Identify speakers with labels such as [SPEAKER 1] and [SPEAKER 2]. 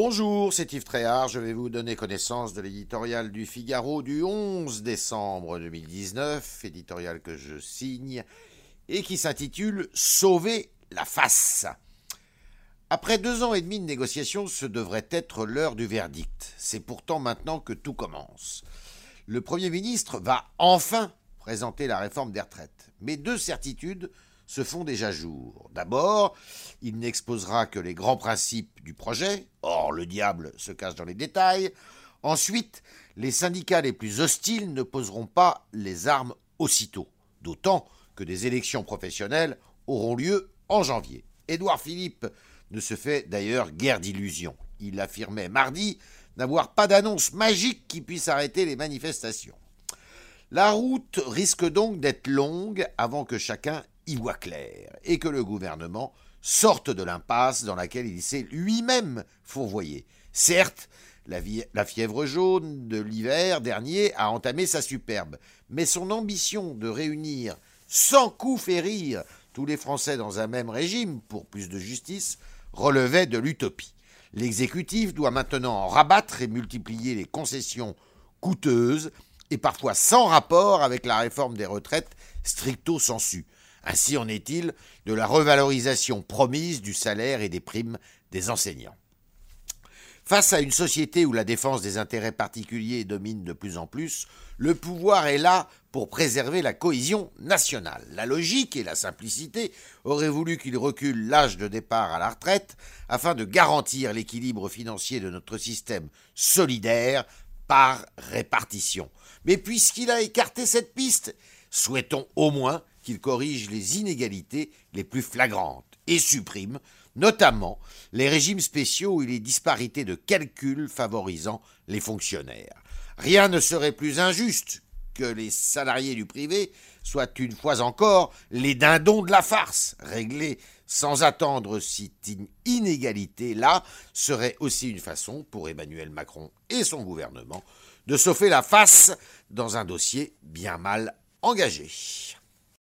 [SPEAKER 1] Bonjour, c'est Yves Tréhard. Je vais vous donner connaissance de l'éditorial du Figaro du 11 décembre 2019, éditorial que je signe et qui s'intitule Sauver la face. Après deux ans et demi de négociations, ce devrait être l'heure du verdict. C'est pourtant maintenant que tout commence. Le Premier ministre va enfin présenter la réforme des retraites. Mais deux certitudes se font déjà jour. D'abord, il n'exposera que les grands principes du projet, or le diable se cache dans les détails. Ensuite, les syndicats les plus hostiles ne poseront pas les armes aussitôt, d'autant que des élections professionnelles auront lieu en janvier. Édouard Philippe ne se fait d'ailleurs guère d'illusions. Il affirmait mardi n'avoir pas d'annonce magique qui puisse arrêter les manifestations. La route risque donc d'être longue avant que chacun y voit clair et que le gouvernement sorte de l'impasse dans laquelle il s'est lui-même fourvoyé. Certes, la, fièvre jaune de l'hiver dernier a entamé sa superbe, mais son ambition de réunir sans coup férir tous les Français dans un même régime pour plus de justice relevait de l'utopie. L'exécutif doit maintenant en rabattre et multiplier les concessions coûteuses et parfois sans rapport avec la réforme des retraites stricto sensu. Ainsi en est-il de la revalorisation promise du salaire et des primes des enseignants. Face à une société où la défense des intérêts particuliers domine de plus en plus, le pouvoir est là pour préserver la cohésion nationale. La logique et la simplicité auraient voulu qu'il recule l'âge de départ à la retraite afin de garantir l'équilibre financier de notre système solidaire par répartition. Mais puisqu'il a écarté cette piste, souhaitons au moins qu'il corrige les inégalités les plus flagrantes et supprime notamment les régimes spéciaux et les disparités de calcul favorisant les fonctionnaires. Rien ne serait plus injuste que les salariés du privé soient une fois encore les dindons de la farce, réglés sans attendre cette inégalité-là serait aussi une façon pour Emmanuel Macron et son gouvernement de sauver la face dans un dossier bien mal engagé.